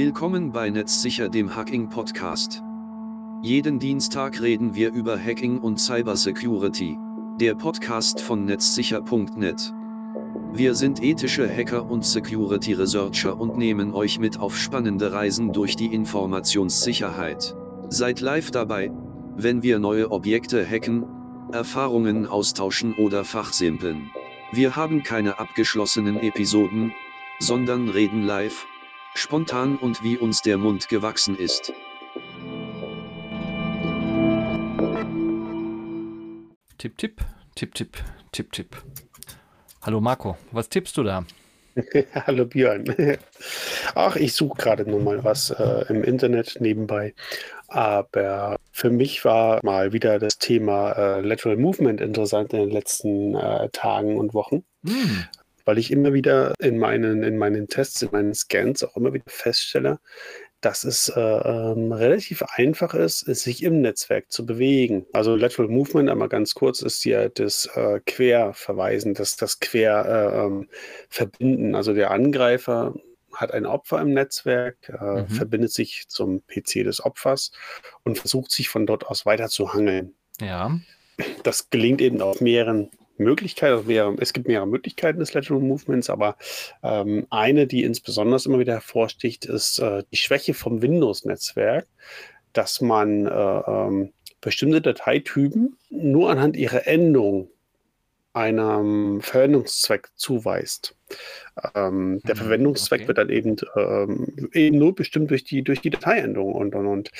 Willkommen bei Netzsicher, dem Hacking Podcast. Jeden Dienstag reden wir über Hacking und Cybersecurity. Der Podcast von netzsicher.net. Wir sind ethische Hacker und Security Researcher und nehmen euch mit auf spannende Reisen durch die Informationssicherheit. Seid live dabei, wenn wir neue Objekte hacken, Erfahrungen austauschen oder fachsimpeln. Wir haben keine abgeschlossenen Episoden, sondern reden live, spontan und wie uns der Mund gewachsen ist. Tipp, Tipp, Tipp, Tipp, Tipp, Tipp. Hallo Marco, was tippst du da? Hallo Björn. Ach, ich suche gerade nur mal was äh, im Internet nebenbei. Aber für mich war mal wieder das Thema äh, Lateral Movement interessant in den letzten äh, Tagen und Wochen. Hm weil ich immer wieder in meinen, in meinen Tests, in meinen Scans auch immer wieder feststelle, dass es äh, ähm, relativ einfach ist, sich im Netzwerk zu bewegen. Also Lateral Movement, einmal ganz kurz, ist ja das äh, Querverweisen, das, das Querverbinden. Äh, ähm, also der Angreifer hat ein Opfer im Netzwerk, äh, mhm. verbindet sich zum PC des Opfers und versucht sich von dort aus weiter zu hangeln. Ja. Das gelingt eben auf mehreren Möglichkeit, also mehrere, es gibt mehrere Möglichkeiten des Lateral Movements, aber ähm, eine, die insbesondere immer wieder hervorsticht, ist äh, die Schwäche vom Windows-Netzwerk, dass man äh, ähm, bestimmte Dateitypen nur anhand ihrer Endung einem Verwendungszweck zuweist. Ähm, der mhm, Verwendungszweck okay. wird dann eben, ähm, eben nur bestimmt durch die, durch die Dateiendung und, und, und.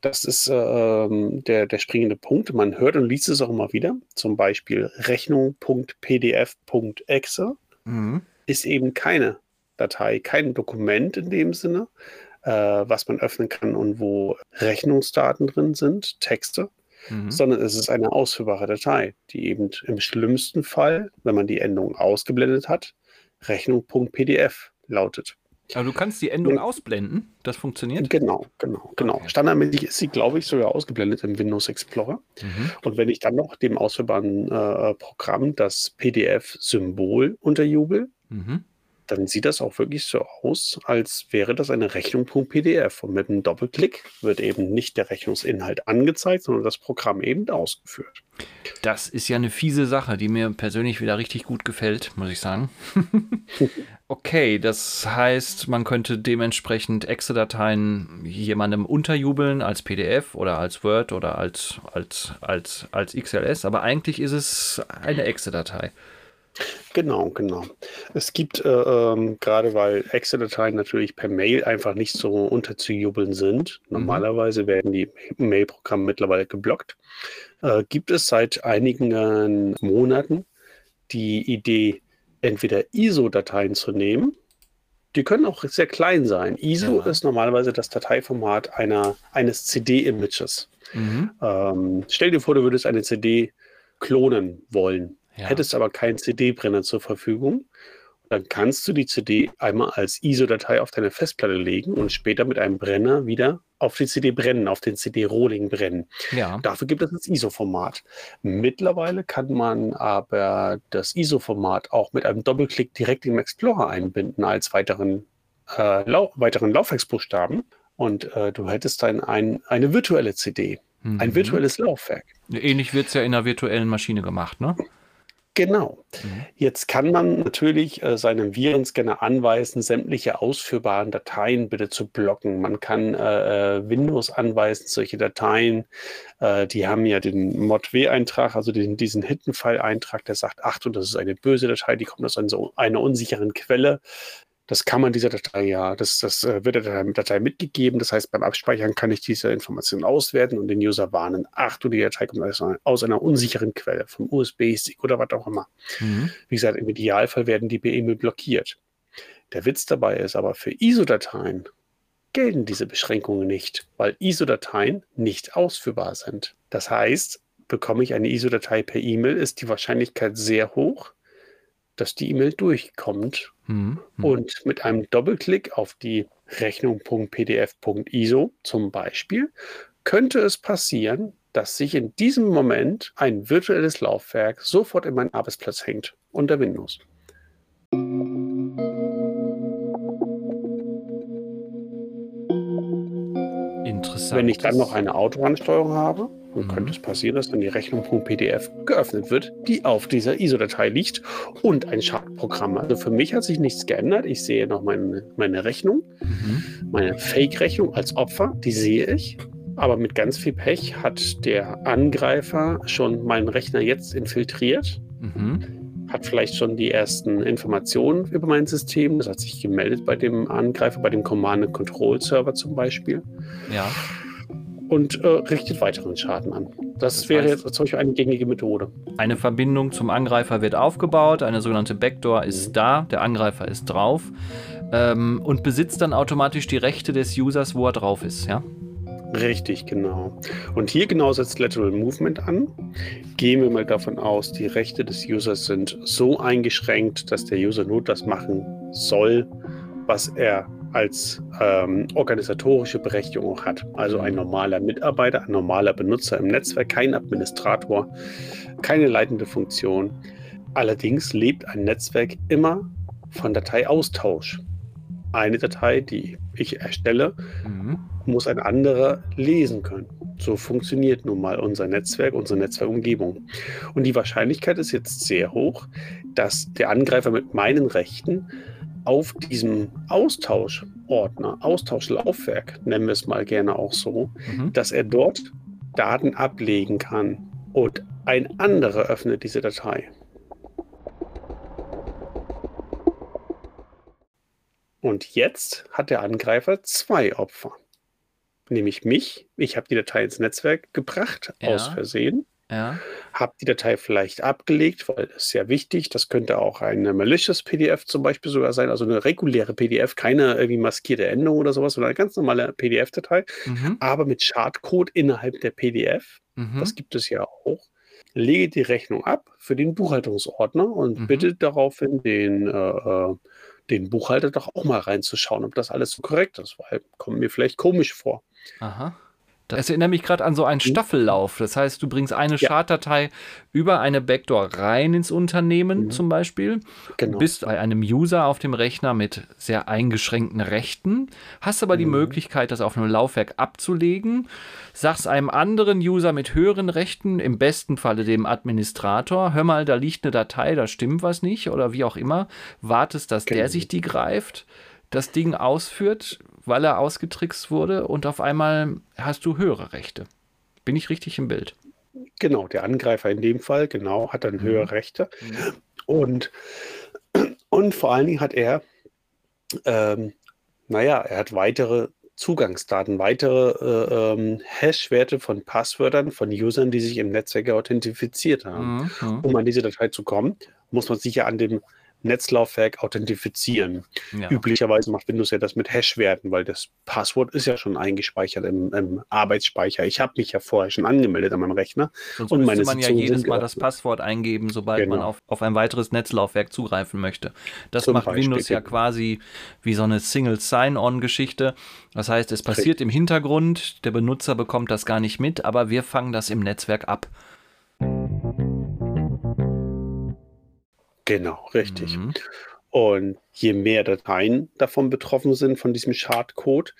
Das ist ähm, der, der springende Punkt. Man hört und liest es auch immer wieder. Zum Beispiel Rechnung.pdf.exe mhm. ist eben keine Datei, kein Dokument in dem Sinne, äh, was man öffnen kann und wo Rechnungsdaten drin sind, Texte, mhm. sondern es ist eine ausführbare Datei, die eben im schlimmsten Fall, wenn man die Endung ausgeblendet hat, Rechnung.pdf lautet. Aber du kannst die Endung ja. ausblenden. Das funktioniert? Genau, genau, genau. Okay. Standardmäßig ist sie, glaube ich, sogar ausgeblendet im Windows Explorer. Mhm. Und wenn ich dann noch dem ausführbaren äh, Programm das PDF-Symbol unterjubel, mhm dann sieht das auch wirklich so aus, als wäre das eine Rechnung.pdf. Und mit einem Doppelklick wird eben nicht der Rechnungsinhalt angezeigt, sondern das Programm eben ausgeführt. Das ist ja eine fiese Sache, die mir persönlich wieder richtig gut gefällt, muss ich sagen. okay, das heißt, man könnte dementsprechend Exe-Dateien jemandem unterjubeln als PDF oder als Word oder als, als, als, als XLS, aber eigentlich ist es eine Exe-Datei. Genau, genau. Es gibt, äh, ähm, gerade weil Excel-Dateien natürlich per Mail einfach nicht so unterzujubeln sind, mhm. normalerweise werden die Mail-Programme mittlerweile geblockt, äh, gibt es seit einigen äh, Monaten die Idee, entweder ISO-Dateien zu nehmen. Die können auch sehr klein sein. ISO ja. ist normalerweise das Dateiformat einer, eines CD-Images. Mhm. Ähm, stell dir vor, du würdest eine CD klonen wollen ja. hättest aber keinen CD-Brenner zur Verfügung, dann kannst du die CD einmal als ISO-Datei auf deine Festplatte legen und später mit einem Brenner wieder auf die CD brennen, auf den CD-Rohling brennen. Ja. Dafür gibt es das ISO-Format. Mittlerweile kann man aber das ISO-Format auch mit einem Doppelklick direkt im Explorer einbinden als weiteren, äh, Lau weiteren Laufwerksbuchstaben. Und äh, du hättest dann ein, eine virtuelle CD, mhm. ein virtuelles Laufwerk. Ähnlich wird es ja in einer virtuellen Maschine gemacht, ne? Genau. Mhm. Jetzt kann man natürlich äh, seinem Virenscanner anweisen, sämtliche ausführbaren Dateien bitte zu blocken. Man kann äh, äh Windows anweisen, solche Dateien, äh, die haben ja den Mod-W-Eintrag, also den, diesen Hidden-File-Eintrag, der sagt, Achtung, das ist eine böse Datei, die kommt aus einer, einer unsicheren Quelle. Das kann man dieser Datei ja, das, das äh, wird der Datei mitgegeben. Das heißt, beim Abspeichern kann ich diese Information auswerten und den User warnen. Ach du, die Datei kommt aus einer unsicheren Quelle, vom USB-Stick oder was auch immer. Mhm. Wie gesagt, im Idealfall werden die per E-Mail blockiert. Der Witz dabei ist aber, für ISO-Dateien gelten diese Beschränkungen nicht, weil ISO-Dateien nicht ausführbar sind. Das heißt, bekomme ich eine ISO-Datei per E-Mail, ist die Wahrscheinlichkeit sehr hoch, dass die E-Mail durchkommt. Mhm. Und mit einem Doppelklick auf die Rechnung.pdf.iso zum Beispiel könnte es passieren, dass sich in diesem Moment ein virtuelles Laufwerk sofort in meinen Arbeitsplatz hängt unter Windows. Wenn ich dann noch eine Autobahnsteuerung habe, dann Mhm. könnte es passieren, dass dann die Rechnung.pdf geöffnet wird, die auf dieser ISO-Datei liegt und ein Schadprogramm. Also für mich hat sich nichts geändert. Ich sehe noch meine, meine Rechnung, Mhm. meine Fake-Rechnung als Opfer, die sehe ich. Aber mit ganz viel Pech hat der Angreifer schon meinen Rechner jetzt infiltriert, Mhm. Hat vielleicht schon die ersten Informationen über mein System. Das hat sich gemeldet bei dem Angreifer, bei dem Command-and-Control-Server zum Beispiel Ja. und äh, richtet weiteren Schaden an. Das, Das wäre jetzt zum Beispiel eine gängige Methode. Eine Verbindung zum Angreifer wird aufgebaut, eine sogenannte Backdoor ist da, der Angreifer ist drauf ähm, und besitzt dann automatisch die Rechte des Users, wo er drauf ist, ja? Richtig, genau. Und hier genau setzt Lateral Movement an. Gehen wir mal davon aus, die Rechte des Users sind so eingeschränkt, dass der User nur das machen soll, was er als ähm, organisatorische Berechtigung auch hat. Also ein normaler Mitarbeiter, ein normaler Benutzer im Netzwerk, kein Administrator, keine leitende Funktion. Allerdings lebt ein Netzwerk immer von Dateiaustausch. Eine Datei, die ich erstelle, Mhm. muss ein anderer lesen können. So funktioniert nun mal unser Netzwerk, unsere Netzwerkumgebung. Und die Wahrscheinlichkeit ist jetzt sehr hoch, dass der Angreifer mit meinen Rechten auf diesem Austauschordner, Austauschlaufwerk, nennen wir es mal gerne auch so, Mhm. dass er dort Daten ablegen kann und ein anderer öffnet diese Datei. Und jetzt hat der Angreifer zwei Opfer. Nämlich mich. Ich habe die Datei ins Netzwerk gebracht, Ja. aus Versehen. Ja. Habe die Datei vielleicht abgelegt, weil das ist ja wichtig. Das könnte auch eine malicious PDF zum Beispiel sogar sein, also eine reguläre PDF, keine irgendwie maskierte Endung oder sowas, sondern eine ganz normale PDF-Datei, Mhm. aber mit Schadcode innerhalb der PDF. Mhm. Das gibt es ja auch. Lege die Rechnung ab für den Buchhaltungsordner und Mhm. bitte daraufhin den, äh, äh, den Buchhalter doch auch mal reinzuschauen, ob das alles so korrekt ist, weil kommt mir vielleicht komisch vor. Aha. Das erinnert mich gerade an so einen Staffellauf. Das heißt, du bringst eine Mhm. Ja. Schaddatei über eine Backdoor rein ins Unternehmen Mhm. zum Beispiel, Genau. bist bei einem User auf dem Rechner mit sehr eingeschränkten Rechten, hast aber die Mhm. Möglichkeit, das auf einem Laufwerk abzulegen, sagst einem anderen User mit höheren Rechten, im besten Falle dem Administrator, hör mal, da liegt eine Datei, da stimmt was nicht oder wie auch immer, wartest, dass der Genau. sich die greift, das Ding ausführt, weil er ausgetrickst wurde und auf einmal hast du höhere Rechte. Bin ich richtig im Bild? Genau, der Angreifer in dem Fall, genau, hat dann Mhm. höhere Rechte. Und, und vor allen Dingen hat er, ähm, naja, er hat weitere Zugangsdaten, weitere äh, ähm, Hash-Werte von Passwörtern von Usern, die sich im Netzwerk authentifiziert haben. Mhm. Um an diese Datei zu kommen, muss man sich ja an dem Netzlaufwerk authentifizieren. Ja. Üblicherweise macht Windows ja das mit Hash-Werten, weil das Passwort ist ja schon eingespeichert im, im Arbeitsspeicher. Ich habe mich ja vorher schon angemeldet an meinem Rechner. Sonst und müsste meine man ja jedes Mal das. Passwort eingeben, sobald man Genau. auf, auf ein weiteres Netzlaufwerk zugreifen möchte. Das Zum macht Beispiel, Windows ja quasi wie so eine Single Sign-On-Geschichte. Das heißt, es passiert im Hintergrund, der Benutzer bekommt das gar nicht mit, aber wir fangen das im Netzwerk ab. Genau, richtig. Mhm. Und je mehr Dateien davon betroffen sind, von diesem Schadcode,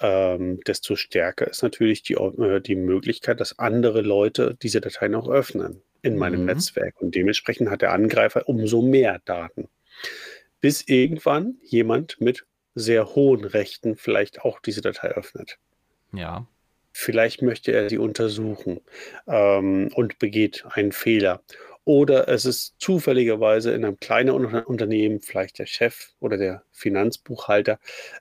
ähm, desto stärker ist natürlich die, äh, die Möglichkeit, dass andere Leute diese Dateien auch öffnen in meinem Mhm. Netzwerk. Und dementsprechend hat der Angreifer umso mehr Daten. Bis irgendwann jemand mit sehr hohen Rechten vielleicht auch diese Datei öffnet. Ja. Vielleicht möchte er sie untersuchen ähm, und begeht einen Fehler. Oder es ist zufälligerweise in einem kleinen Unter- Unternehmen vielleicht der Chef oder der Finanzbuchhalter,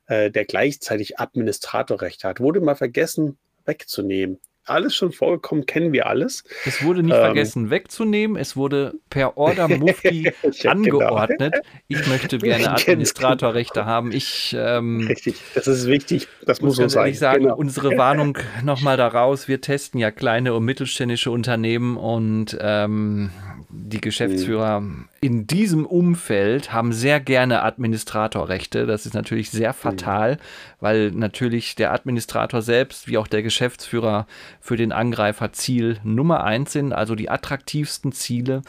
äh, der gleichzeitig Administratorrecht hat. Wurde mal vergessen wegzunehmen. Alles schon vorgekommen, kennen wir alles. Es wurde nicht Ähm. vergessen wegzunehmen, es wurde per Order Mufti genau. angeordnet. Ich möchte gerne Ganz Administratorrechte haben. Ich ähm, Richtig, das ist wichtig. Das muss so sein. ehrlich sagen, Genau. unsere Warnung nochmal daraus. Wir testen ja kleine und mittelständische Unternehmen und ähm, die Geschäftsführer Mhm. in diesem Umfeld haben sehr gerne Administratorrechte. Das ist natürlich Mhm. sehr fatal, weil natürlich der Administrator selbst wie auch der Geschäftsführer für den Angreifer Ziel Nummer eins sind, also die attraktivsten Ziele.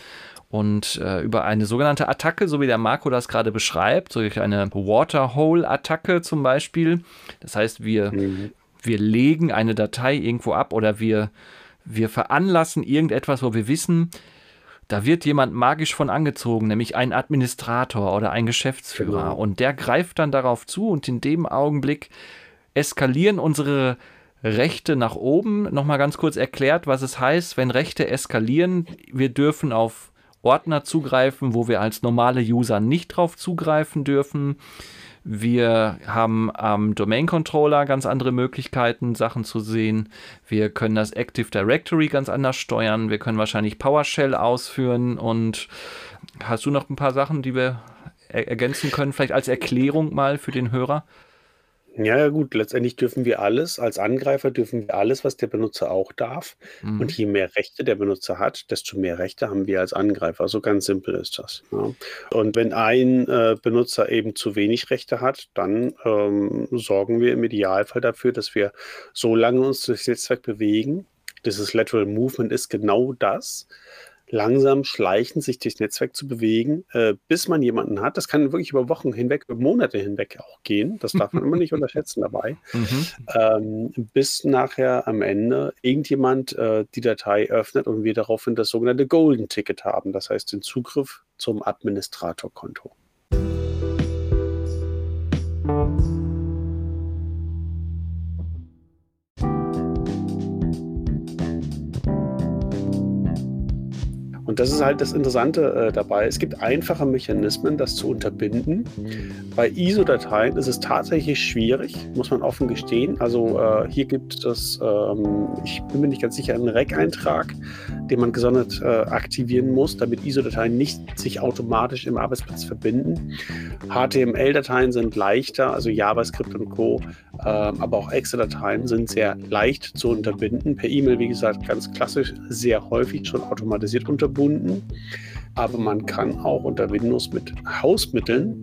Und äh, über eine sogenannte Attacke, so wie der Marco das gerade beschreibt, durch eine Waterhole-Attacke zum Beispiel. Das heißt, wir Mhm. wir legen eine Datei irgendwo ab oder wir, wir veranlassen irgendetwas, wo wir wissen, da wird jemand magisch von angezogen, nämlich ein Administrator oder ein Geschäftsführer. Genau. Und der greift dann darauf zu und in dem Augenblick eskalieren unsere Rechte nach oben. Nochmal ganz kurz erklärt, was es heißt, wenn Rechte eskalieren. Wir dürfen auf Ordner zugreifen, wo wir als normale User nicht drauf zugreifen dürfen. Wir haben am Domain Controller ganz andere Möglichkeiten, Sachen zu sehen. Wir können das Active Directory ganz anders steuern. Wir können wahrscheinlich PowerShell ausführen. Und hast du noch ein paar Sachen, die wir ergänzen können, vielleicht als Erklärung mal für den Hörer? Ja, ja, gut, letztendlich dürfen wir alles, als Angreifer dürfen wir alles, was der Benutzer auch darf. Mhm. Und je mehr Rechte der Benutzer hat, desto mehr Rechte haben wir als Angreifer. So ganz simpel ist das. Ja. Und wenn ein äh, Benutzer eben zu wenig Rechte hat, dann ähm, sorgen wir im Idealfall dafür, dass wir so lange uns durchs Netzwerk bewegen. Dieses Lateral Movement ist genau das langsam schleichend sich durchs Netzwerk zu bewegen, äh, bis man jemanden hat. Das kann wirklich über Wochen hinweg, über Monate hinweg auch gehen. Das darf man immer nicht unterschätzen dabei. Mhm. Ähm, bis nachher am Ende irgendjemand äh, die Datei öffnet und wir daraufhin das sogenannte Golden Ticket haben. Das heißt den Zugriff zum Administratorkonto. Und das ist halt das Interessante äh, dabei. Es gibt einfache Mechanismen, das zu unterbinden. Bei ISO-Dateien ist es tatsächlich schwierig, muss man offen gestehen. Also äh, hier gibt es, ähm, ich bin mir nicht ganz sicher, einen REC-Eintrag, den man gesondert äh, aktivieren muss, damit ISO-Dateien nicht sich automatisch im Arbeitsplatz verbinden. HTML-Dateien sind leichter, also JavaScript und Co., ähm, aber auch Excel-Dateien sind sehr leicht zu unterbinden. Per E-Mail, wie gesagt, ganz klassisch, sehr häufig schon automatisiert unterbunden verbunden, aber man kann auch unter Windows mit Hausmitteln,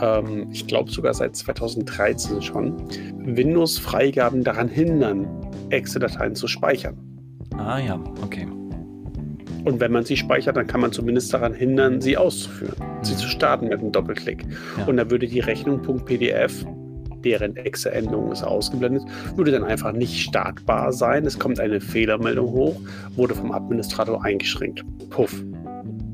ähm, ich glaube sogar seit 2013 schon, Windows-Freigaben daran hindern, Excel-Dateien zu speichern. Ah ja, okay. Und wenn man sie speichert, dann kann man zumindest daran hindern, sie auszuführen, mhm. sie zu starten mit einem Doppelklick. Ja. Und dann würde die Rechnung.pdf deren Exe-Endung ist ausgeblendet, würde dann einfach nicht startbar sein. Es kommt eine Fehlermeldung hoch, wurde vom Administrator eingeschränkt. Puff.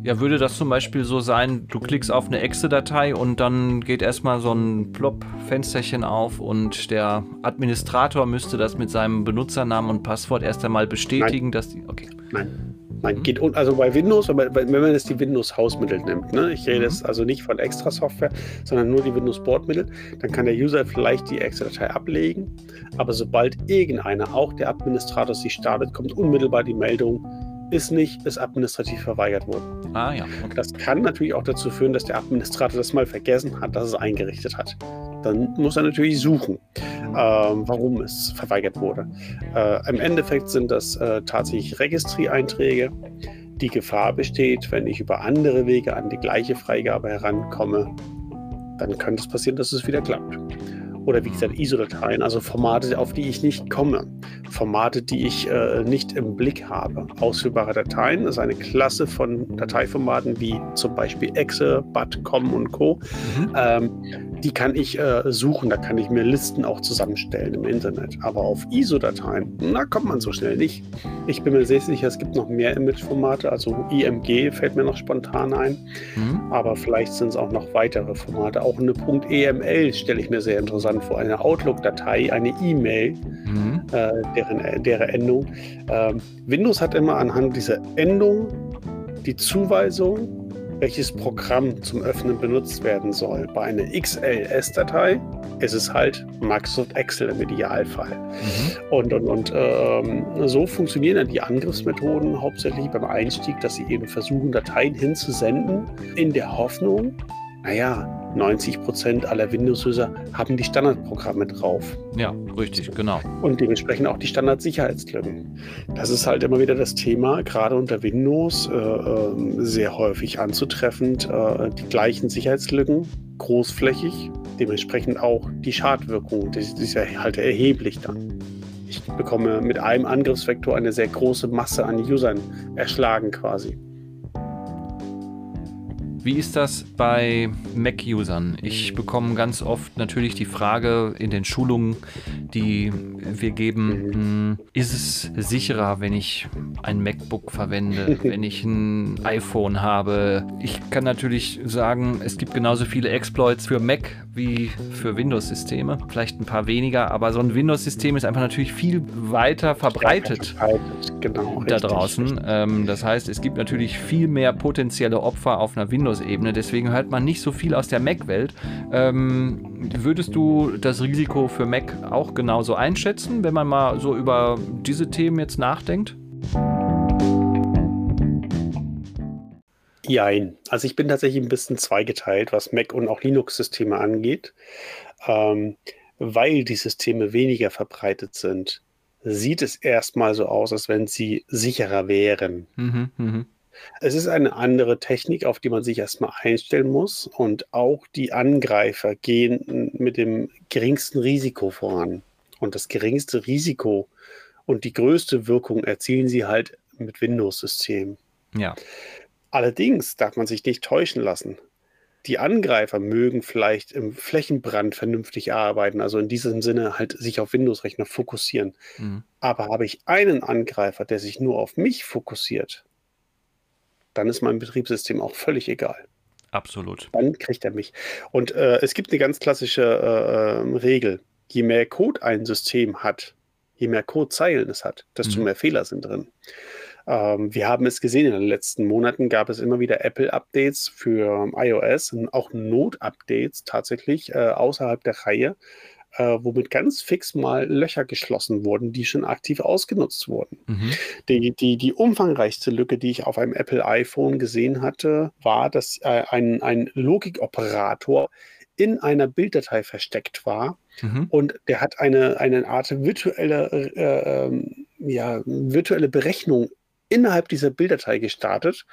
Ja, würde das zum Beispiel so sein, du klickst auf eine Exe-Datei und dann geht erstmal so ein Plop-Fensterchen auf und der Administrator müsste das mit seinem Benutzernamen und Passwort erst einmal bestätigen, Nein. dass die. Okay. Nein. Man mhm. geht also bei Windows, wenn man jetzt die Windows-Hausmittel nimmt, ne? ich rede mhm. jetzt also nicht von extra Software, sondern nur die Windows-Bordmittel, dann kann der User vielleicht die Excel-Datei ablegen, aber sobald irgendeiner, auch der Administrator, sich startet, kommt unmittelbar die Meldung, ist nicht, ist administrativ verweigert worden. Ah ja. Okay. Das kann natürlich auch dazu führen, dass der Administrator das mal vergessen hat, dass es eingerichtet hat. Dann muss er natürlich suchen, ähm, warum es verweigert wurde. Äh, Im Endeffekt sind das äh, tatsächlich Registrieeinträge. Die Gefahr besteht, wenn ich über andere Wege an die gleiche Freigabe herankomme, dann könnte es passieren, dass es wieder klappt oder wie gesagt ISO-Dateien, also Formate, auf die ich nicht komme, Formate, die ich äh, nicht im Blick habe. Ausführbare Dateien ist eine Klasse von Dateiformaten wie zum Beispiel Exe, BAT, COM und Co. Mhm. Ähm, die kann ich äh, suchen, da kann ich mir Listen auch zusammenstellen im Internet. Aber auf ISO-Dateien, da kommt man so schnell nicht. Ich bin mir sehr sicher, es gibt noch mehr Image-Formate, also IMG fällt mir noch spontan ein. Mhm. Aber vielleicht sind es auch noch weitere Formate. Auch eine .eml stelle ich mir sehr interessant dann vor einer Outlook-Datei eine E-Mail, mhm. äh, deren, deren Endung. Ähm, Windows hat immer anhand dieser Endung die Zuweisung, welches Programm zum Öffnen benutzt werden soll. Bei einer XLS-Datei ist es halt Microsoft Excel im Idealfall. Mhm. Und, und, und ähm, so funktionieren dann die Angriffsmethoden hauptsächlich beim Einstieg, dass sie eben versuchen, Dateien hinzusenden, in der Hoffnung, naja, 90 Prozent aller Windows-User haben die Standardprogramme drauf. Ja, richtig, genau. Und dementsprechend auch die Standardsicherheitslücken. Das ist halt immer wieder das Thema, gerade unter Windows äh, ähm, sehr häufig anzutreffend. Äh, die gleichen Sicherheitslücken, großflächig, dementsprechend auch die Schadwirkung, das ist ja halt erheblich dann. Ich bekomme mit einem Angriffsvektor eine sehr große Masse an Usern erschlagen quasi. Wie ist das bei Mac-Usern? Ich bekomme ganz oft natürlich die Frage in den Schulungen, die wir geben, hm, ist es sicherer, wenn ich ein MacBook verwende, wenn ich ein iPhone habe? Ich kann natürlich sagen, es gibt genauso viele Exploits für Mac wie für Windows-Systeme. Vielleicht ein paar weniger, aber so ein Windows-System ist einfach natürlich viel weiter verbreitet, genau, da draußen. Ähm, das heißt, es gibt natürlich viel mehr potenzielle Opfer auf einer Windows-Ebene. Deswegen hört man nicht so viel aus der Mac-Welt. Ähm, würdest du das Risiko für Mac auch genauso einschätzen, wenn man mal so über diese Themen jetzt nachdenkt? Jein. Also ich bin tatsächlich ein bisschen zweigeteilt, was Mac und auch Linux-Systeme angeht. Ähm, weil die Systeme weniger verbreitet sind, sieht es erstmal so aus, als wenn sie sicherer wären. Mhm, mh. Es ist eine andere Technik, auf die man sich erstmal einstellen muss. Und auch die Angreifer gehen mit dem geringsten Risiko voran. Und das geringste Risiko und die größte Wirkung erzielen sie halt mit Windows-Systemen. Ja. Allerdings darf man sich nicht täuschen lassen. Die Angreifer mögen vielleicht im Flächenbrand vernünftig arbeiten, also in diesem Sinne halt sich auf Windows-Rechner fokussieren. Mhm. Aber habe ich einen Angreifer, der sich nur auf mich fokussiert, dann ist mein Betriebssystem auch völlig egal. Absolut. Dann kriegt er mich. Und äh, es gibt eine ganz klassische äh, ähm, Regel. Je mehr Code ein System hat, je mehr Codezeilen es hat, desto mhm. mehr Fehler sind drin. Ähm, wir haben es gesehen, in den letzten Monaten gab es immer wieder Apple-Updates für iOS und auch Node-Updates tatsächlich äh, außerhalb der Reihe, äh, womit ganz fix mal Löcher geschlossen wurden, die schon aktiv ausgenutzt wurden. Mhm. Die, die, die umfangreichste Lücke, die ich auf einem Apple iPhone gesehen hatte, war, dass äh, ein, ein Logikoperator in einer Bilddatei versteckt war mhm. und der hat eine, eine Art virtuelle, äh, ähm, ja, virtuelle Berechnung innerhalb dieser Bilddatei gestartet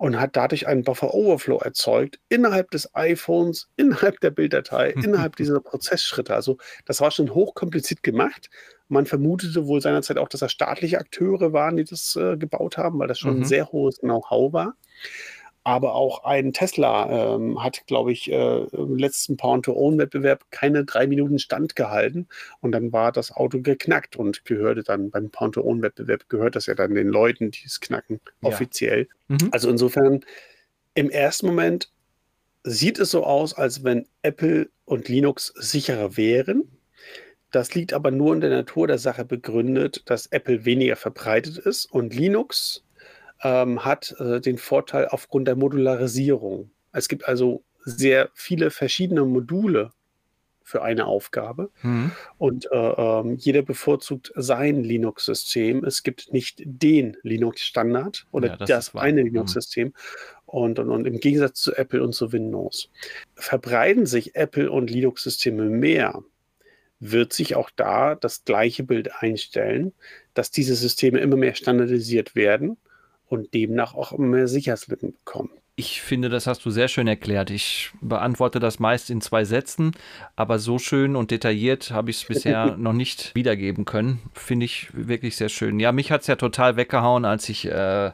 und hat dadurch einen Buffer Overflow erzeugt innerhalb des iPhones, innerhalb der Bilddatei, innerhalb dieser Prozessschritte. Also das war schon hochkompliziert gemacht. Man vermutete wohl seinerzeit auch, dass das staatliche Akteure waren, die das äh, gebaut haben, weil das schon mhm. ein sehr hohes Know-how war. Aber auch ein Tesla ähm, hat, glaube ich, äh, im letzten Pound-to-Own-Wettbewerb keine drei Minuten Stand gehalten. Und dann war das Auto geknackt und gehörte dann beim Pound-to-Own-Wettbewerb, gehört das ja dann den Leuten, die es knacken, ja. offiziell. Mhm. Also insofern, im ersten Moment sieht es so aus, als wenn Apple und Linux sicherer wären. Das liegt aber nur in der Natur der Sache begründet, dass Apple weniger verbreitet ist und Linux ähm, hat äh, den Vorteil aufgrund der Modularisierung. Es gibt also sehr viele verschiedene Module für eine Aufgabe mhm. und äh, äh, jeder bevorzugt sein Linux-System. Es gibt nicht den Linux-Standard oder ja, das, das eine mhm. Linux-System. Mhm. Und, und, und, im Gegensatz zu Apple und zu Windows verbreiten sich Apple und Linux-Systeme mehr, wird sich auch da das gleiche Bild einstellen, dass diese Systeme immer mehr standardisiert werden und demnach auch mehr Sicherheitslücken bekommen. Ich finde, das hast du sehr schön erklärt. Ich beantworte das meist in zwei Sätzen, aber so schön und detailliert habe ich es bisher noch nicht wiedergeben können. Finde ich wirklich sehr schön. Ja, mich hat es ja total weggehauen, als ich äh,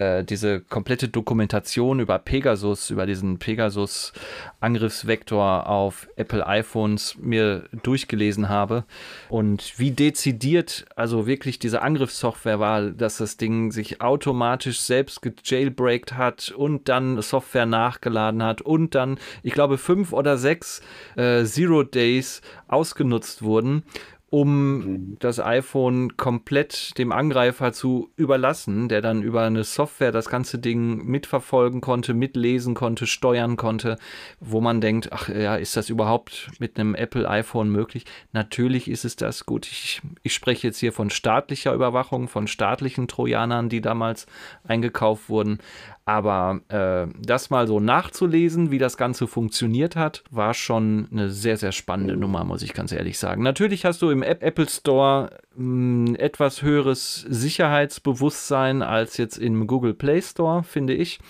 äh, diese komplette Dokumentation über Pegasus, über diesen Pegasus-Angriffsvektor auf Apple iPhones mir durchgelesen habe. Und wie dezidiert also wirklich diese Angriffssoftware war, dass das Ding sich automatisch selbst gejailbreakt hat und dann Software nachgeladen hat und dann, ich glaube, fünf oder sechs äh, Zero Days ausgenutzt wurden um mhm. das iPhone komplett dem Angreifer zu überlassen, der dann über eine Software das ganze Ding mitverfolgen konnte, mitlesen konnte, steuern konnte, wo man denkt, ach ja, ist das überhaupt mit einem Apple iPhone möglich? Natürlich ist es das. Gut, ich, ich spreche jetzt hier von staatlicher Überwachung, von staatlichen Trojanern, die damals eingekauft wurden. Aber äh, das mal so nachzulesen, wie das Ganze funktioniert hat, war schon eine sehr, sehr spannende Nummer, muss ich ganz ehrlich sagen. Natürlich hast du im Apple Store ein etwas höheres Sicherheitsbewusstsein als jetzt im Google Play Store, finde ich.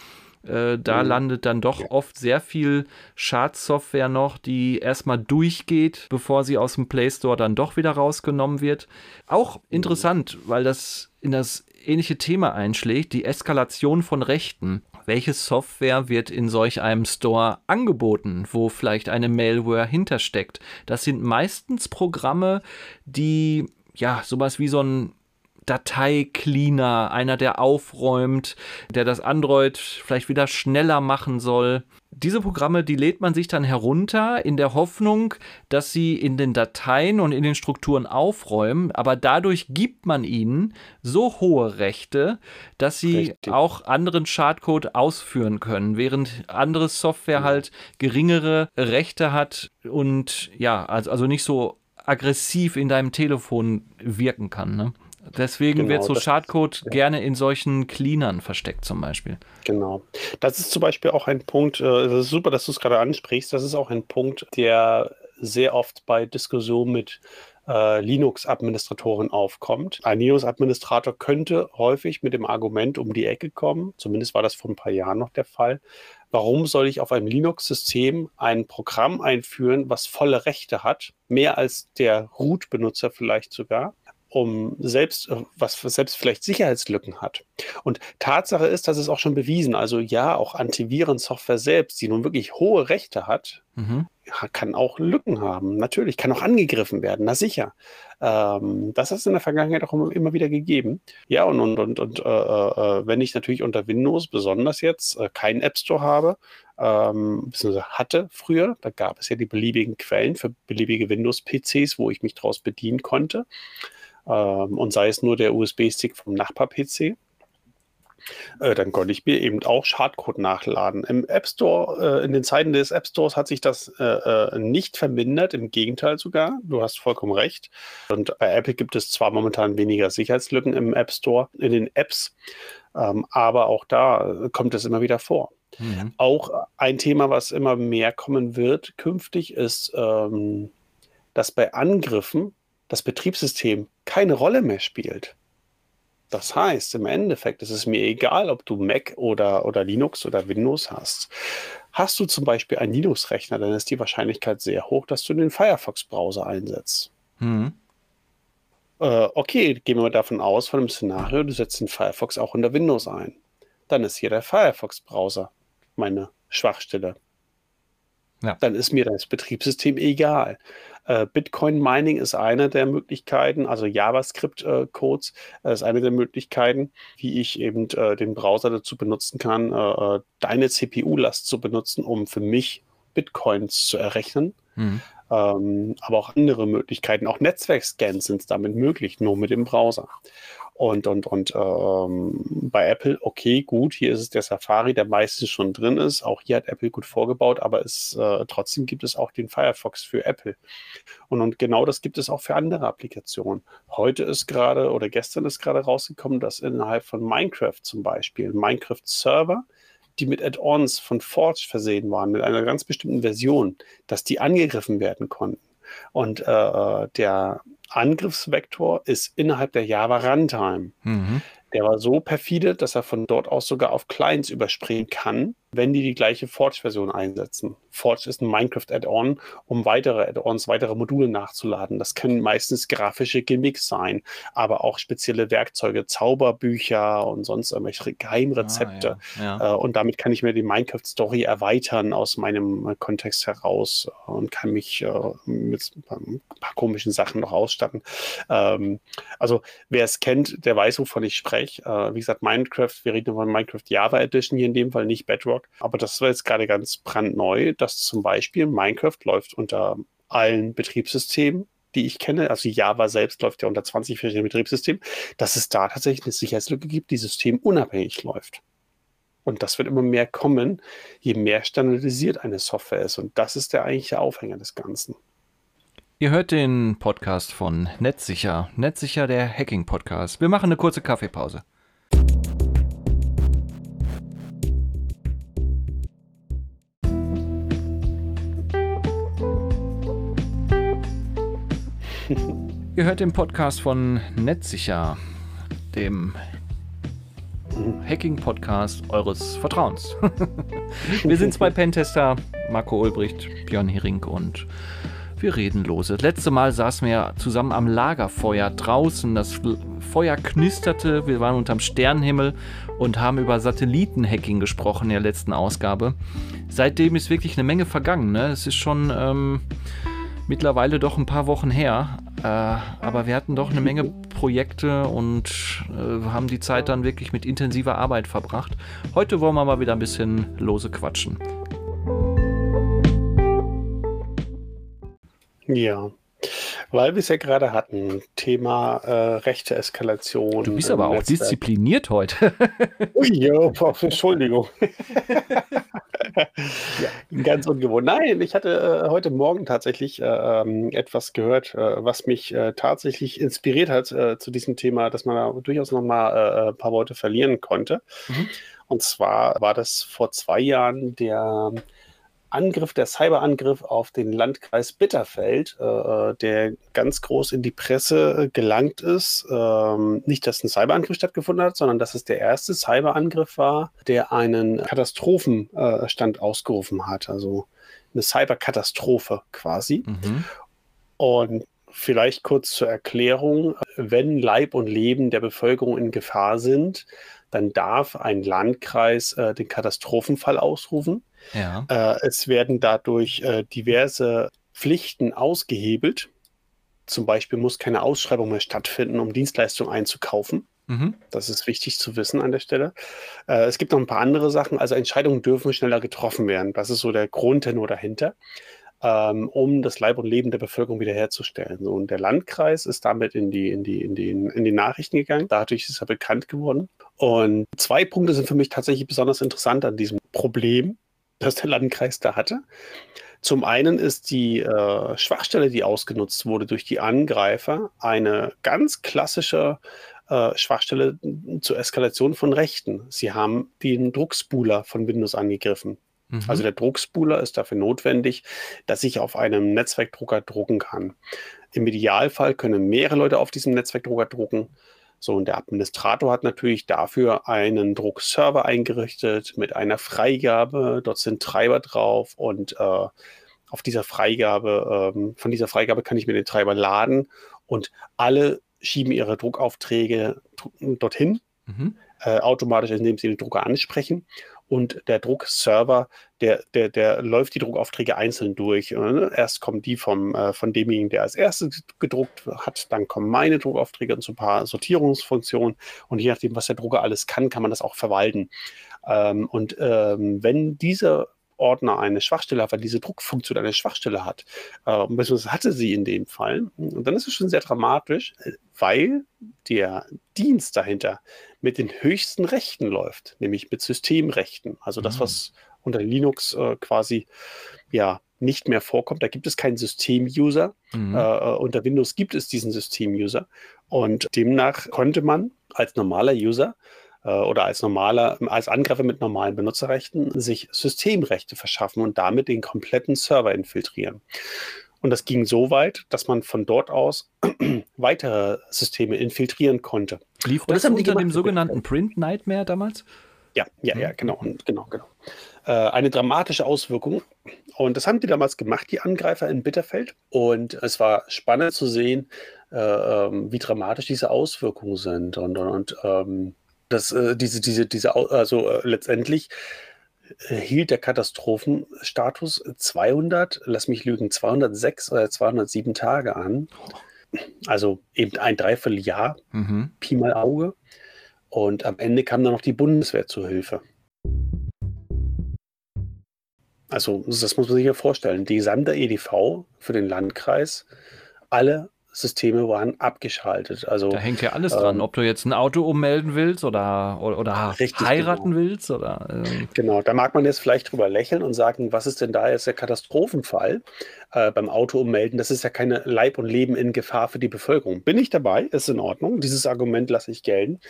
Äh, da mhm. landet dann doch oft sehr viel Schadsoftware noch, die erstmal durchgeht, bevor sie aus dem Play Store dann doch wieder rausgenommen wird. Auch mhm. interessant, weil das in das ähnliche Thema einschlägt, die Eskalation von Rechten welche Software wird in solch einem Store angeboten, wo vielleicht eine Malware hintersteckt. Das sind meistens Programme, die ja sowas wie so ein Datei-Cleaner, einer, der aufräumt, der das Android vielleicht wieder schneller machen soll. Diese Programme, die lädt man sich dann herunter in der Hoffnung, dass sie in den Dateien und in den Strukturen aufräumen, aber dadurch gibt man ihnen so hohe Rechte, dass sie Richtig. auch anderen Schadcode ausführen können, während andere Software ja. halt geringere Rechte hat und ja, also, nicht so aggressiv in deinem Telefon wirken kann. Ne? Deswegen genau, wird so Schadcode ja. gerne in solchen Cleanern versteckt, zum Beispiel. Genau. Das ist zum Beispiel auch ein Punkt, äh, das ist super, dass du es gerade ansprichst. Das ist auch ein Punkt, der sehr oft bei Diskussionen mit äh, Linux-Administratoren aufkommt. Ein Linux-Administrator könnte häufig mit dem Argument um die Ecke kommen, zumindest war das vor ein paar Jahren noch der Fall. Warum soll ich auf einem Linux-System ein Programm einführen, was volle Rechte hat, mehr als der Root-Benutzer vielleicht sogar? Um selbst, äh, was selbst vielleicht Sicherheitslücken hat. Und Tatsache ist, dass es auch schon bewiesen, also ja, auch Antivirensoftware selbst, die nun wirklich hohe Rechte hat, mhm. kann auch Lücken haben. Natürlich, kann auch angegriffen werden, na sicher. Ähm, das ist in der Vergangenheit auch immer, immer wieder gegeben. Ja, und, und, und, und äh, äh, wenn ich natürlich unter Windows besonders jetzt äh, keinen App Store habe, ähm, beziehungsweise hatte früher, da gab es ja die beliebigen Quellen für beliebige Windows-PCs, wo ich mich daraus bedienen konnte ähm, und sei es nur der USB-Stick vom Nachbar-PC. Äh, dann konnte ich mir eben auch Schadcode nachladen. Im App Store, äh, in den Zeiten des App Stores hat sich das äh, äh, nicht vermindert, im Gegenteil sogar. Du hast vollkommen recht. Und bei Apple gibt es zwar momentan weniger Sicherheitslücken im App Store, in den Apps, ähm, aber auch da kommt es immer wieder vor. Mhm. Auch ein Thema, was immer mehr kommen wird künftig, ist, ähm, dass bei Angriffen das Betriebssystem keine Rolle mehr spielt. Das heißt, im Endeffekt ist es mir egal, ob du Mac oder, oder Linux oder Windows hast. Hast du zum Beispiel einen Linux-Rechner, dann ist die Wahrscheinlichkeit sehr hoch, dass du den Firefox-Browser einsetzt. Mhm. Äh, okay, gehen wir mal davon aus, von dem Szenario, du setzt den Firefox auch unter Windows ein. Dann ist hier der Firefox-Browser meine Schwachstelle. Ja. Dann ist mir das Betriebssystem egal. Äh, Bitcoin Mining ist eine der Möglichkeiten, also JavaScript-Codes äh, ist eine der Möglichkeiten, wie ich eben äh, den Browser dazu benutzen kann, äh, äh, deine CPU-Last zu benutzen, um für mich Bitcoins zu errechnen. Mhm. Ähm, aber auch andere Möglichkeiten, auch Netzwerkscans sind damit möglich, nur mit dem Browser. Und, und, und ähm, bei Apple, okay, gut, hier ist es der Safari, der meistens schon drin ist. Auch hier hat Apple gut vorgebaut, aber es, äh, trotzdem gibt es auch den Firefox für Apple. Und, und genau das gibt es auch für andere Applikationen. Heute ist gerade oder gestern ist gerade rausgekommen, dass innerhalb von Minecraft zum Beispiel, Minecraft-Server, die mit Add-ons von Forge versehen waren, mit einer ganz bestimmten Version, dass die angegriffen werden konnten. Und äh, äh der Angriffsvektor ist innerhalb der Java Runtime. Mhm. Der war so perfide, dass er von dort aus sogar auf Clients überspringen kann, wenn die die gleiche Forge-Version einsetzen. Forge ist ein Minecraft-Add-on, um weitere Add-ons, weitere Module nachzuladen. Das können meistens grafische Gimmicks sein, aber auch spezielle Werkzeuge, Zauberbücher und sonst irgendwelche Geheimrezepte. Ah, ja, ja. Äh, und damit kann ich mir die Minecraft-Story erweitern aus meinem Kontext heraus und kann mich äh, mit ein paar komischen Sachen noch ausstatten. Ähm, also wer es kennt, der weiß, wovon ich spreche. Äh, wie gesagt, Minecraft, wir reden von Minecraft Java Edition hier in dem Fall, nicht Bedrock. Bedrock. Aber das war jetzt gerade ganz brandneu, dass zum Beispiel Minecraft läuft unter allen Betriebssystemen, die ich kenne. Also Java selbst läuft ja unter 20 verschiedenen Betriebssystemen, dass es da tatsächlich eine Sicherheitslücke gibt, die systemunabhängig läuft. Und das wird immer mehr kommen, je mehr standardisiert eine Software ist. Und das ist der eigentliche Aufhänger des Ganzen. Ihr hört den Podcast von Netzsicher. Netzsicher, der Hacking-Podcast. Wir machen eine kurze Kaffeepause. Ihr hört den Podcast von Netzsicher, dem Hacking-Podcast eures Vertrauens. Wir sind zwei Pentester, Marco Ulbricht, Björn Hering und Wir reden lose. Das letzte Mal saßen wir zusammen am Lagerfeuer draußen. Das Feuer knisterte. Wir waren unterm Sternenhimmel und haben über Satellitenhacking gesprochen in der letzten Ausgabe. Seitdem ist wirklich eine Menge vergangen. Ne? Es ist schon ähm, mittlerweile doch ein paar Wochen her. Äh, aber wir hatten doch eine Menge Projekte und äh, haben die Zeit dann wirklich mit intensiver Arbeit verbracht. Heute wollen wir mal wieder ein bisschen lose quatschen. Ja, weil wir es ja gerade hatten, Thema äh, rechte Eskalation. Du bist aber auch Netzwerk. diszipliniert heute. Ui, ja, Entschuldigung. ja, ganz ungewohnt. Nein, ich hatte äh, heute Morgen tatsächlich äh, ähm, etwas gehört, äh, was mich äh, tatsächlich inspiriert hat äh, zu diesem Thema, dass man da durchaus noch mal ein paar Worte verlieren konnte. Mhm. Und zwar war das vor zwei Jahren der Angriff, der Cyberangriff auf den Landkreis Bitterfeld, äh, äh, der ganz groß in die Presse gelangt ist. Ähm, nicht, dass ein Cyberangriff stattgefunden hat, sondern dass es der erste Cyberangriff war, der einen Katastrophenstand äh, ausgerufen hat. Also eine Cyberkatastrophe quasi. Mhm. Und vielleicht kurz zur Erklärung, wenn Leib und Leben der Bevölkerung in Gefahr sind, dann darf ein Landkreis äh, den Katastrophenfall ausrufen. Ja. Äh, es werden dadurch äh, diverse Pflichten ausgehebelt. Zum Beispiel muss keine Ausschreibung mehr stattfinden, um Dienstleistungen einzukaufen. Mhm. Das ist wichtig zu wissen an der Stelle. Äh, es gibt noch ein paar andere Sachen. Also Entscheidungen dürfen schneller getroffen werden. Das ist so der Grundtenor dahinter, ähm, um das Leib und Leben der Bevölkerung wiederherzustellen. So, und der Landkreis ist damit in die, in, die, in, die, in die Nachrichten gegangen. Dadurch ist er bekannt geworden. Und zwei Punkte sind für mich tatsächlich besonders interessant an diesem Problem das der Landkreis da hatte. Zum einen ist die äh, Schwachstelle, die ausgenutzt wurde durch die Angreifer, eine ganz klassische äh, Schwachstelle zur Eskalation von Rechten. Sie haben den Druckspuler von Windows angegriffen. Mhm. Also der Druckspuler ist dafür notwendig, dass ich auf einem Netzwerkdrucker drucken kann. Im Idealfall können mehrere Leute auf diesem Netzwerkdrucker drucken. So, und der Administrator hat natürlich dafür einen Druckserver eingerichtet mit einer Freigabe. Dort sind Treiber drauf und äh, auf dieser Freigabe, ähm, von dieser Freigabe kann ich mir den Treiber laden und alle schieben ihre Druckaufträge dorthin, mhm. äh, automatisch, indem sie den Drucker ansprechen und der Druckserver, der, der, der läuft die Druckaufträge einzeln durch. Ne? Erst kommen die vom, äh, von demjenigen, der als erstes gedruckt hat, dann kommen meine Druckaufträge und so ein paar Sortierungsfunktionen und je nachdem, was der Drucker alles kann, kann man das auch verwalten. Ähm, und ähm, wenn dieser Ordner eine Schwachstelle hat, weil diese Druckfunktion eine Schwachstelle hat, äh, beziehungsweise hatte sie in dem Fall, und dann ist es schon sehr dramatisch, weil der Dienst dahinter mit den höchsten Rechten läuft, nämlich mit Systemrechten. Also das, mhm. was unter Linux äh, quasi ja nicht mehr vorkommt. Da gibt es keinen System-User. Mhm. Äh, äh unter Windows gibt es diesen System-User. Und demnach konnte man als normaler User äh, oder als normaler, als Angreifer mit normalen Benutzerrechten sich Systemrechte verschaffen und damit den kompletten Server infiltrieren. Und das ging so weit, dass man von dort aus weitere Systeme infiltrieren konnte. Lief das, das unter dem sogenannten Print Nightmare damals? Ja, ja, ja, genau, genau, genau. Äh, eine dramatische Auswirkung. Und das haben die damals gemacht, die Angreifer in Bitterfeld. Und es war spannend zu sehen, äh, ähm, wie dramatisch diese Auswirkungen sind. Und, und, und ähm, das, äh, diese, diese, diese, also äh, letztendlich äh, hielt der Katastrophenstatus 200, lass mich lügen, 206 oder 207 Tage an. Also eben ein Dreivierteljahr, mhm. Pi mal Auge. Und am Ende kam dann noch die Bundeswehr zur Hilfe. Also, das muss man sich ja vorstellen. Die gesamte EDV für den Landkreis, alle Systeme waren abgeschaltet. Also, da hängt ja alles ähm, dran, ob du jetzt ein Auto ummelden willst oder, oder, oder heiraten genau. willst. Oder, ähm. Genau, da mag man jetzt vielleicht drüber lächeln und sagen, was ist denn da jetzt der Katastrophenfall äh, beim Auto ummelden? Das ist ja keine Leib und Leben in Gefahr für die Bevölkerung. Bin ich dabei, ist in Ordnung. Dieses Argument lasse ich gelten.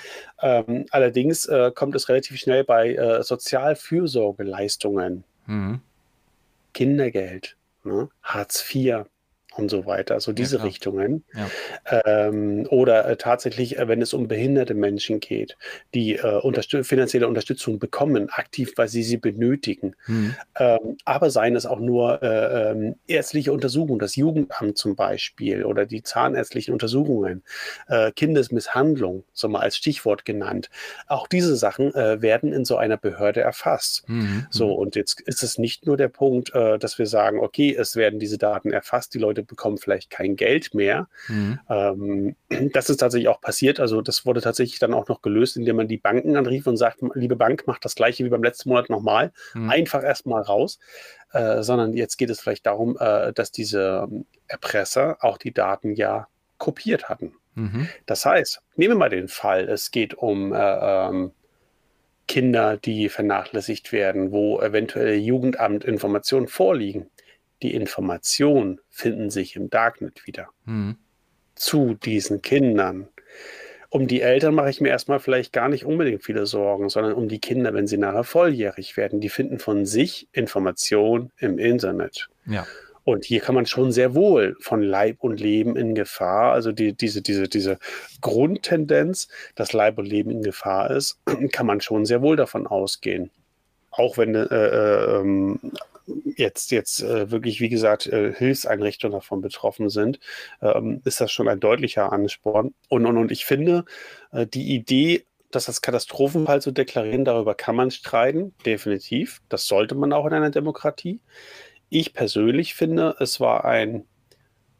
Ähm, allerdings äh, kommt es relativ schnell bei äh, Sozialfürsorgeleistungen, mhm. Kindergeld, ne? Hartz IV und so weiter, also diese ja, Richtungen. Ja. Ähm, oder äh, tatsächlich, äh, wenn es um behinderte Menschen geht, die äh, unterstü finanzielle Unterstützung bekommen, aktiv, weil sie sie benötigen. Mhm. Ähm, aber seien es auch nur äh, ähm, ärztliche Untersuchungen, das Jugendamt zum Beispiel oder die zahnärztlichen Untersuchungen, äh, Kindesmisshandlung, so mal als Stichwort genannt. Auch diese Sachen äh, werden in so einer Behörde erfasst. Mhm. So, und jetzt ist es nicht nur der Punkt, dass wir sagen, okay, es werden diese Daten erfasst, die Leute bekommen vielleicht kein Geld mehr. Mhm. Ähm, das ist tatsächlich auch passiert. Also das wurde tatsächlich dann auch noch gelöst, indem man die Banken anrief und sagt, liebe Bank, macht das gleiche wie beim letzten Monat nochmal. Mhm. Einfach erstmal raus. Äh, sondern jetzt geht es vielleicht darum, äh, dass diese Erpresser auch die Daten ja kopiert hatten. Mhm. Das heißt, nehmen wir mal den Fall, es geht um äh, ähm, Kinder, die vernachlässigt werden, wo eventuell Jugendamtinformationen vorliegen die Informationen finden sich im Darknet wieder. Mhm. Zu diesen Kindern. Um die Eltern mache ich mir erstmal vielleicht gar nicht unbedingt viele Sorgen, sondern um die Kinder, wenn sie nachher volljährig werden. Die finden von sich Informationen im Internet. Ja. Und hier kann man schon sehr wohl von Leib und Leben in Gefahr, also die, diese, diese, diese Grundtendenz, dass Leib und Leben in Gefahr ist, kann man schon sehr wohl davon ausgehen. Auch wenn äh, äh, ähm, jetzt, jetzt äh, wirklich, wie gesagt, äh, Hilfseinrichtungen davon betroffen sind, ähm, ist das schon ein deutlicher Ansporn. Und, und, und ich finde, äh, die Idee, das als Katastrophenfall zu deklarieren, darüber kann man streiten, definitiv. Das sollte man auch in einer Demokratie. Ich persönlich finde, es war ein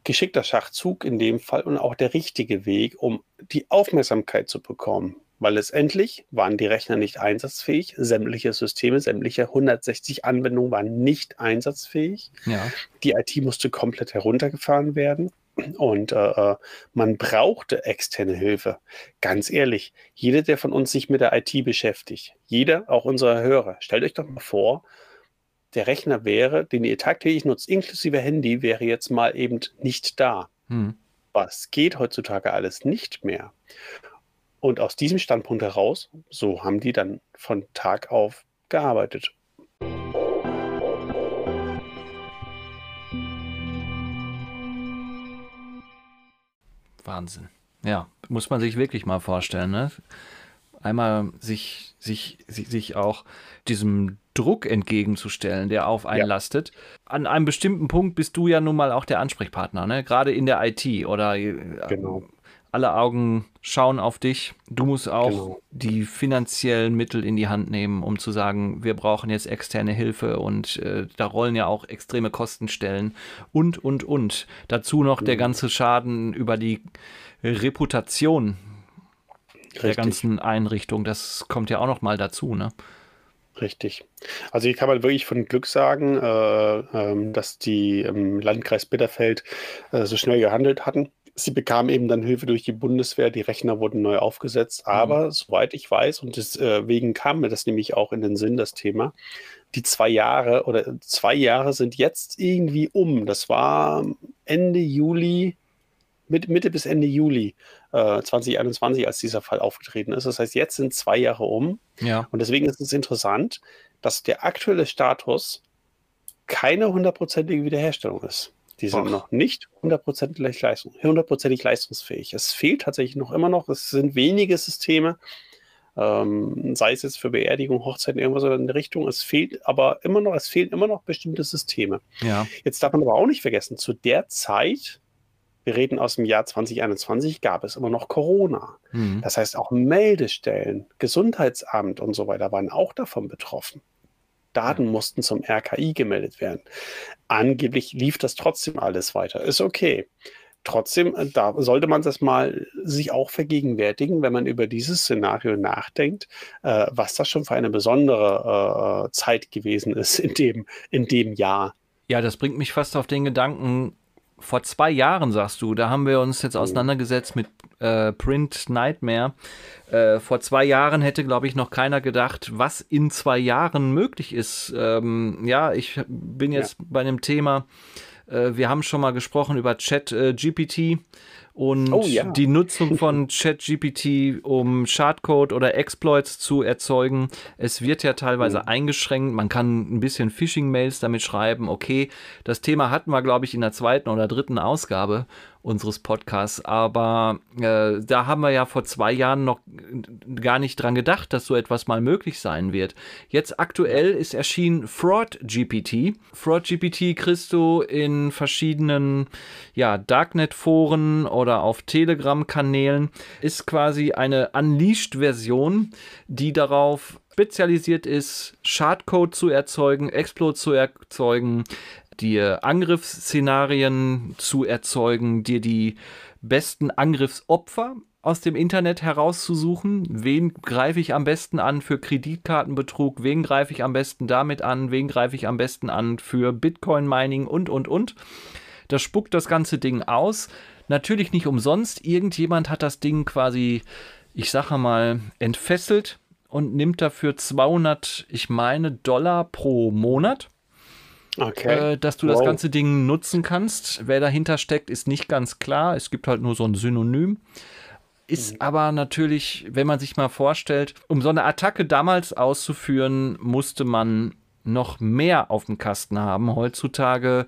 geschickter Schachzug in dem Fall und auch der richtige Weg, um die Aufmerksamkeit zu bekommen weil letztendlich waren die Rechner nicht einsatzfähig. Sämtliche Systeme, sämtliche 160 Anwendungen waren nicht einsatzfähig. Ja. Die IT musste komplett heruntergefahren werden. Und äh, äh, man brauchte externe Hilfe. Ganz ehrlich, jeder, der von uns sich mit der IT beschäftigt, jeder, auch unserer Hörer, stellt euch doch mal vor, der Rechner wäre, den ihr tagtäglich nutzt, inklusive Handy, wäre jetzt mal eben nicht da. Hm. Was geht heutzutage alles nicht mehr? Und aus diesem Standpunkt heraus, so haben die dann von Tag auf gearbeitet. Wahnsinn. Ja, muss man sich wirklich mal vorstellen. Ne? Einmal sich, sich, sich, sich auch diesem Druck entgegenzustellen, der auf einen ja. lastet. An einem bestimmten Punkt bist du ja nun mal auch der Ansprechpartner, ne? gerade in der IT oder äh, genau alle Augen schauen auf dich. Du musst auch genau. die finanziellen Mittel in die Hand nehmen, um zu sagen, wir brauchen jetzt externe Hilfe und äh, da rollen ja auch extreme Kostenstellen und, und, und. Dazu noch mhm. der ganze Schaden über die Reputation Richtig. der ganzen Einrichtung. Das kommt ja auch noch mal dazu, ne? Richtig. Also hier kann man wirklich von Glück sagen, äh, äh, dass die im Landkreis Bitterfeld äh, so schnell gehandelt hatten Sie bekam eben dann Hilfe durch die Bundeswehr, die Rechner wurden neu aufgesetzt. Mhm. Aber mhm. soweit ich weiß, und deswegen äh, kam mir das nämlich auch in den Sinn, das Thema, die zwei Jahre oder zwei Jahre sind jetzt irgendwie um. Das war Ende Juli, Mitte bis Ende Juli äh, 2021, als dieser Fall aufgetreten ist. Das heißt, jetzt sind zwei Jahre um. Ja. Und deswegen ist es interessant, dass der aktuelle Status keine hundertprozentige Wiederherstellung ist. Die sind Och. noch nicht hundertprozentig, Leistung, hundertprozentig leistungsfähig. Es fehlt tatsächlich noch immer noch, es sind wenige Systeme, ähm, sei es jetzt für Beerdigung, Hochzeiten, irgendwas in der Richtung. Es fehlt aber immer noch, es fehlen immer noch bestimmte Systeme. Ja. Jetzt darf man aber auch nicht vergessen, zu der Zeit, wir reden aus dem Jahr 2021, gab es immer noch Corona. Mhm. Das heißt, auch Meldestellen, Gesundheitsamt und so weiter waren auch davon betroffen. Daten mussten zum RKI gemeldet werden. Angeblich lief das trotzdem alles weiter. Ist okay. Trotzdem, äh, da sollte man das mal sich auch vergegenwärtigen, wenn man über dieses Szenario nachdenkt, äh, was das schon für eine besondere äh, Zeit gewesen ist in dem, in dem Jahr. Ja, das bringt mich fast auf den Gedanken, vor zwei Jahren, sagst du, da haben wir uns jetzt oh. auseinandergesetzt mit äh, Print Nightmare. Äh, vor zwei Jahren hätte, glaube ich, noch keiner gedacht, was in zwei Jahren möglich ist. Ähm, ja, ich bin jetzt ja. bei einem Thema, äh, wir haben schon mal gesprochen über Chat äh, GPT und oh, ja. die Nutzung von ChatGPT, um Schadcode oder Exploits zu erzeugen. Es wird ja teilweise mhm. eingeschränkt. Man kann ein bisschen Phishing-Mails damit schreiben. Okay, das Thema hatten wir, glaube ich, in der zweiten oder dritten Ausgabe unseres Podcasts. Aber äh, da haben wir ja vor zwei Jahren noch gar nicht dran gedacht, dass so etwas mal möglich sein wird. Jetzt aktuell ist erschienen Fraud GPT. Fraud GPT kriegst du in verschiedenen ja, Darknet-Foren oder auf Telegram-Kanälen. Ist quasi eine Unleashed-Version, die darauf spezialisiert ist, Schadcode zu erzeugen, Exploit zu erzeugen, dir Angriffsszenarien zu erzeugen, dir die besten Angriffsopfer aus dem Internet herauszusuchen. Wen greife ich am besten an für Kreditkartenbetrug? Wen greife ich am besten damit an? Wen greife ich am besten an für Bitcoin-Mining und, und, und. Das spuckt das ganze Ding aus. Natürlich nicht umsonst. Irgendjemand hat das Ding quasi, ich sage mal, entfesselt und nimmt dafür 200, ich meine, Dollar pro Monat okay. äh, dass du wow. das ganze Ding nutzen kannst. Wer dahinter steckt, ist nicht ganz klar. Es gibt halt nur so ein Synonym. Ist mhm. aber natürlich, wenn man sich mal vorstellt, um so eine Attacke damals auszuführen, musste man noch mehr auf dem Kasten haben. Heutzutage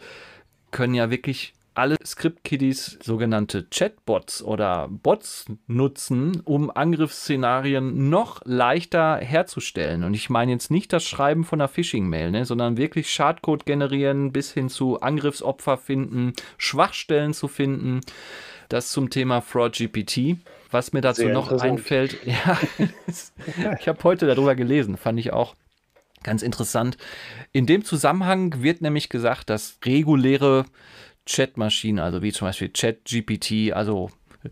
können ja wirklich alle Script-Kiddies sogenannte Chatbots oder Bots nutzen, um Angriffsszenarien noch leichter herzustellen. Und ich meine jetzt nicht das Schreiben von einer Phishing-Mail, ne, sondern wirklich Schadcode generieren bis hin zu Angriffsopfer finden, Schwachstellen zu finden. Das zum Thema Fraud GPT. Was mir dazu Sehr noch einfällt, ja, ich habe heute darüber gelesen, fand ich auch ganz interessant. In dem Zusammenhang wird nämlich gesagt, dass reguläre Chatmaschinen, also wie zum Beispiel ChatGPT, also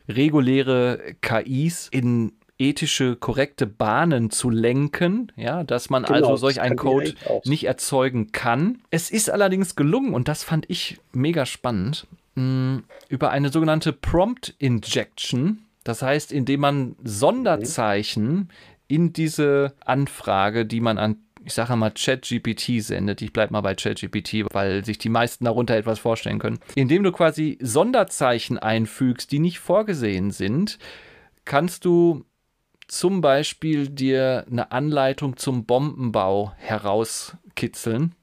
reguläre KIs in ethische, korrekte Bahnen zu lenken, ja, dass man genau, also solch einen Code nicht erzeugen kann. Es ist allerdings gelungen, und das fand ich mega spannend, mh, über eine sogenannte Prompt Injection, das heißt, indem man Sonderzeichen in diese Anfrage, die man an ich sage mal, ChatGPT sendet. Ich bleibe mal bei ChatGPT, weil sich die meisten darunter etwas vorstellen können. Indem du quasi Sonderzeichen einfügst, die nicht vorgesehen sind, kannst du zum Beispiel dir eine Anleitung zum Bombenbau herauskitzeln,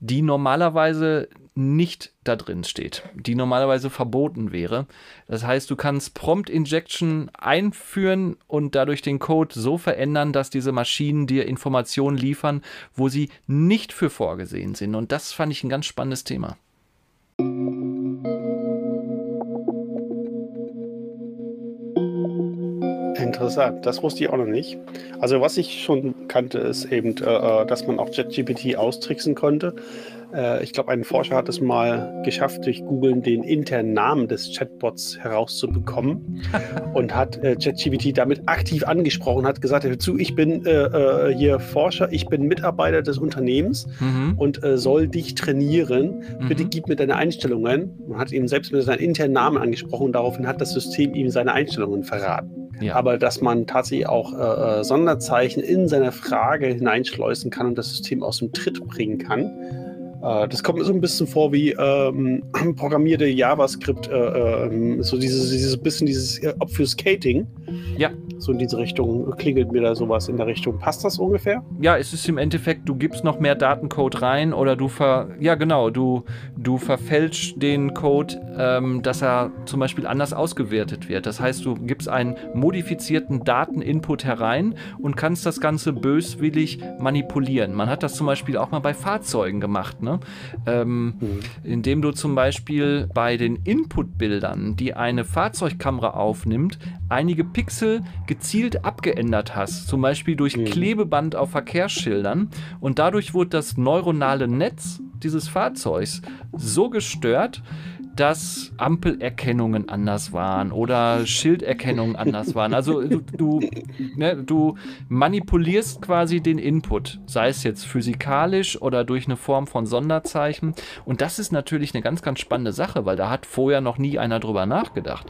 die normalerweise nicht da drin steht, die normalerweise verboten wäre. Das heißt, du kannst Prompt Injection einführen und dadurch den Code so verändern, dass diese Maschinen dir Informationen liefern, wo sie nicht für vorgesehen sind. Und das fand ich ein ganz spannendes Thema. Interessant, das wusste ich auch noch nicht. Also was ich schon kannte, ist eben, äh, äh dass man auch ChatGPT austricksen konnte. Äh, ich glaube, ein Forscher hat es mal geschafft, durch Googlen den internen Namen des Chatbots herauszubekommen und hat äh, ChatGPT damit aktiv angesprochen, hat gesagt, dazu, ich bin äh, äh, hier Forscher, ich bin Mitarbeiter des Unternehmens mhm. und äh, soll dich trainieren. Mhm. Bitte gib mir deine Einstellungen. Man hat ihm selbst mit seinem internen Namen angesprochen und daraufhin hat das System ihm seine Einstellungen verraten. Ja. Aber dass man tatsächlich auch äh, Sonderzeichen in seine Frage hineinschleusen kann und das System aus dem Tritt bringen kann, äh, das kommt mir so ein bisschen vor wie ähm, programmierte JavaScript, äh, äh, so dieses, dieses bisschen dieses äh, Obfuscating. Ja. So in diese Richtung klingelt mir da sowas in der Richtung. Passt das ungefähr? Ja, es ist im Endeffekt, du gibst noch mehr Datencode rein oder du ver, ja genau, du, du verfälschst den Code, ähm, dass er zum Beispiel anders ausgewertet wird. Das heißt, du gibst einen modifizierten Dateninput herein und kannst das Ganze böswillig manipulieren. Man hat das zum Beispiel auch mal bei Fahrzeugen gemacht. Ne? Ne? Ähm, mhm. Indem du zum Beispiel bei den Input-Bildern, die eine Fahrzeugkamera aufnimmt, einige Pixel gezielt abgeändert hast, zum Beispiel durch mhm. Klebeband auf Verkehrsschildern. Und dadurch wurde das neuronale Netz dieses Fahrzeugs so gestört, dass Ampelerkennungen anders waren oder Schilderkennungen anders waren. Also du, du, ne, du, manipulierst quasi den Input, sei es jetzt physikalisch oder durch eine Form von Sonderzeichen. Und das ist natürlich eine ganz, ganz spannende Sache, weil da hat vorher noch nie einer drüber nachgedacht.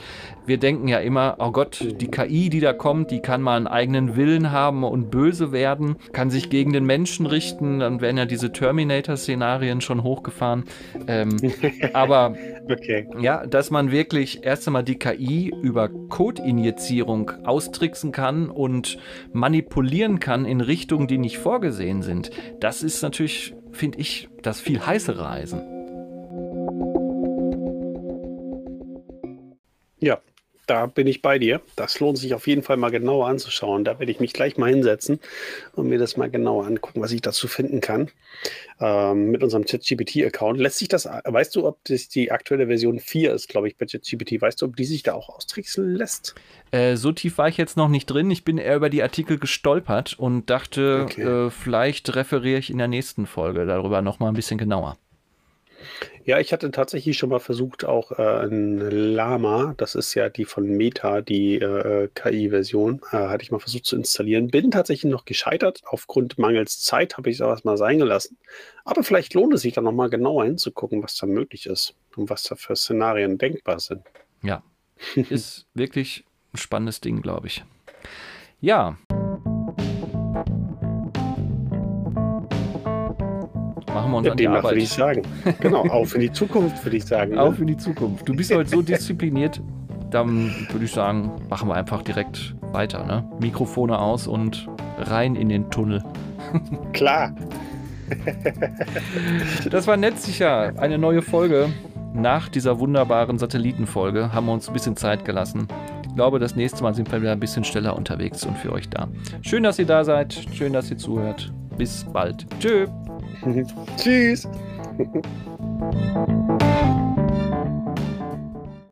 Wir denken ja immer, oh Gott, die KI, die da kommt, die kann mal einen eigenen Willen haben und böse werden, kann sich gegen den Menschen richten. Dann werden ja diese Terminator-Szenarien schon hochgefahren. Ähm, aber okay. Ja, dass man wirklich erst einmal die KI über Codeinjizierung austricksen kann und manipulieren kann in Richtungen, die nicht vorgesehen sind. Das ist natürlich, finde ich, das viel heißere Eisen. Ja, da bin ich bei dir. Das lohnt sich auf jeden Fall mal genauer anzuschauen. Da werde ich mich gleich mal hinsetzen und mir das mal genauer angucken, was ich dazu finden kann. Ähm, mit unserem ChatGPT-Account. Lässt sich das, weißt du, ob das die aktuelle Version 4 ist, glaube ich, bei ChatGPT. Weißt du, ob die sich da auch austrickseln lässt? Äh, so tief war ich jetzt noch nicht drin. Ich bin eher über die Artikel gestolpert und dachte, okay. äh, vielleicht referiere ich in der nächsten Folge darüber nochmal ein bisschen genauer. Ja, ich hatte tatsächlich schon mal versucht, auch äh, ein Lama, das ist ja die von Meta, die äh, KI-Version, äh, hatte ich mal versucht zu installieren. Bin tatsächlich noch gescheitert. Aufgrund mangels Zeit habe ich es auch mal sein gelassen. Aber vielleicht lohnt es sich da nochmal genauer hinzugucken, was da möglich ist und was da für Szenarien denkbar sind. Ja, ist wirklich ein spannendes Ding, glaube ich. Ja. Machen wir uns ja, an die Arbeit. würde ich sagen. Genau, auf in die Zukunft, würde ich sagen. Ne? Auf in die Zukunft. Du bist heute so diszipliniert, dann würde ich sagen, machen wir einfach direkt weiter. Ne? Mikrofone aus und rein in den Tunnel. Klar. das war Netzsicher, eine neue Folge. Nach dieser wunderbaren Satellitenfolge haben wir uns ein bisschen Zeit gelassen. Ich glaube, das nächste Mal sind wir wieder ein bisschen schneller unterwegs und für euch da. Schön, dass ihr da seid. Schön, dass ihr zuhört. Bis bald. Tschö. Mm-hmm. Tschüss.